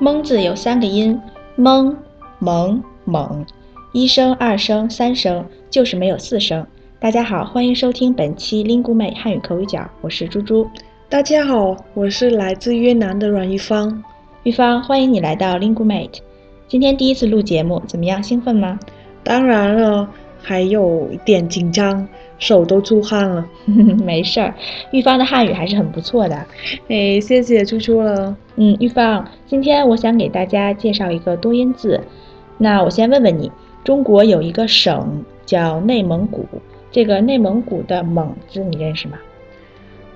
蒙字有三个音：蒙、蒙、蒙，一声、二声、三声，就是没有四声。大家好，欢迎收听本期 Lingu 妹汉语口语角，我是猪猪。大家好，我是来自越南的阮玉芳。玉芳，欢迎你来到 Lingu Mate。今天第一次录节目，怎么样？兴奋吗？当然了，还有一点紧张，手都出汗了。没事儿，玉芳的汉语还是很不错的。哎，谢谢猪猪了。嗯，玉芳，今天我想给大家介绍一个多音字。那我先问问你，中国有一个省叫内蒙古，这个内蒙古的“蒙”字你认识吗？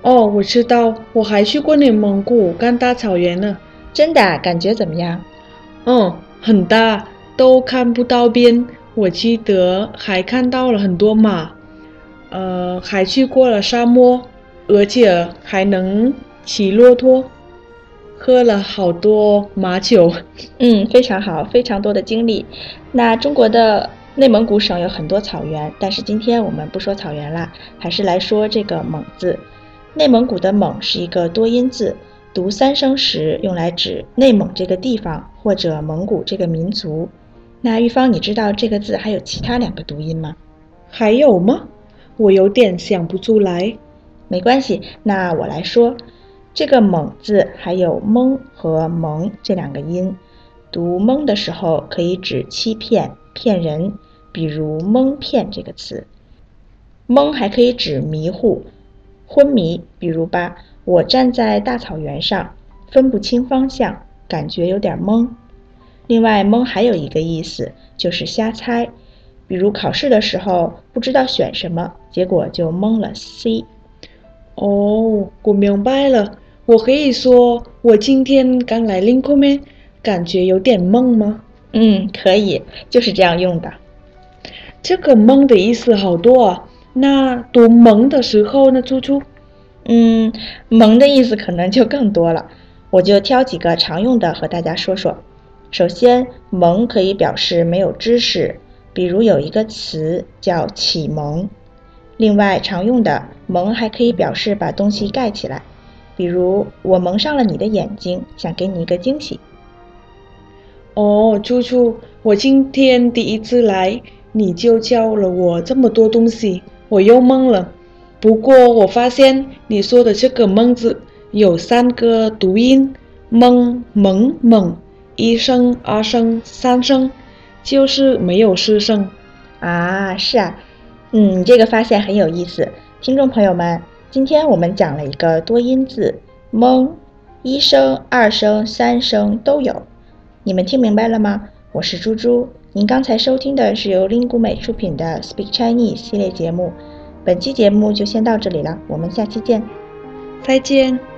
哦，我知道，我还去过内蒙古干大草原呢。真的，感觉怎么样？嗯，很大，都看不到边。我记得还看到了很多马，呃，还去过了沙漠，而且还能骑骆驼，喝了好多马酒。嗯，非常好，非常多的经历。那中国的内蒙古省有很多草原，但是今天我们不说草原啦，还是来说这个“蒙”字。内蒙古的“蒙”是一个多音字。读三声时，用来指内蒙这个地方或者蒙古这个民族。那玉芳，你知道这个字还有其他两个读音吗？还有吗？我有点想不出来。没关系，那我来说，这个“蒙”字还有“蒙”和“蒙”这两个音。读“蒙”的时候，可以指欺骗、骗人，比如“蒙骗”这个词。“蒙”还可以指迷糊、昏迷，比如吧。我站在大草原上，分不清方向，感觉有点懵。另外，蒙还有一个意思，就是瞎猜。比如考试的时候不知道选什么，结果就蒙了 C。哦，我明白了。我可以说我今天刚来 Lincoln，感觉有点懵吗？嗯，可以，就是这样用的。这个蒙的意思好多啊。那读蒙的时候呢，猪猪？嗯，蒙的意思可能就更多了，我就挑几个常用的和大家说说。首先，蒙可以表示没有知识，比如有一个词叫启蒙。另外，常用的蒙还可以表示把东西盖起来，比如我蒙上了你的眼睛，想给你一个惊喜。哦，猪猪，我今天第一次来，你就教了我这么多东西，我又懵了。不过我发现你说的这个“蒙”字有三个读音：蒙、蒙、蒙，一声、二声、三声，就是没有四声。啊，是啊，嗯，你这个发现很有意思。听众朋友们，今天我们讲了一个多音字“蒙”，一声、二声、三声都有。你们听明白了吗？我是猪猪，您刚才收听的是由 Lingu 美出品的 Speak Chinese 系列节目。本期节目就先到这里了，我们下期见，再见。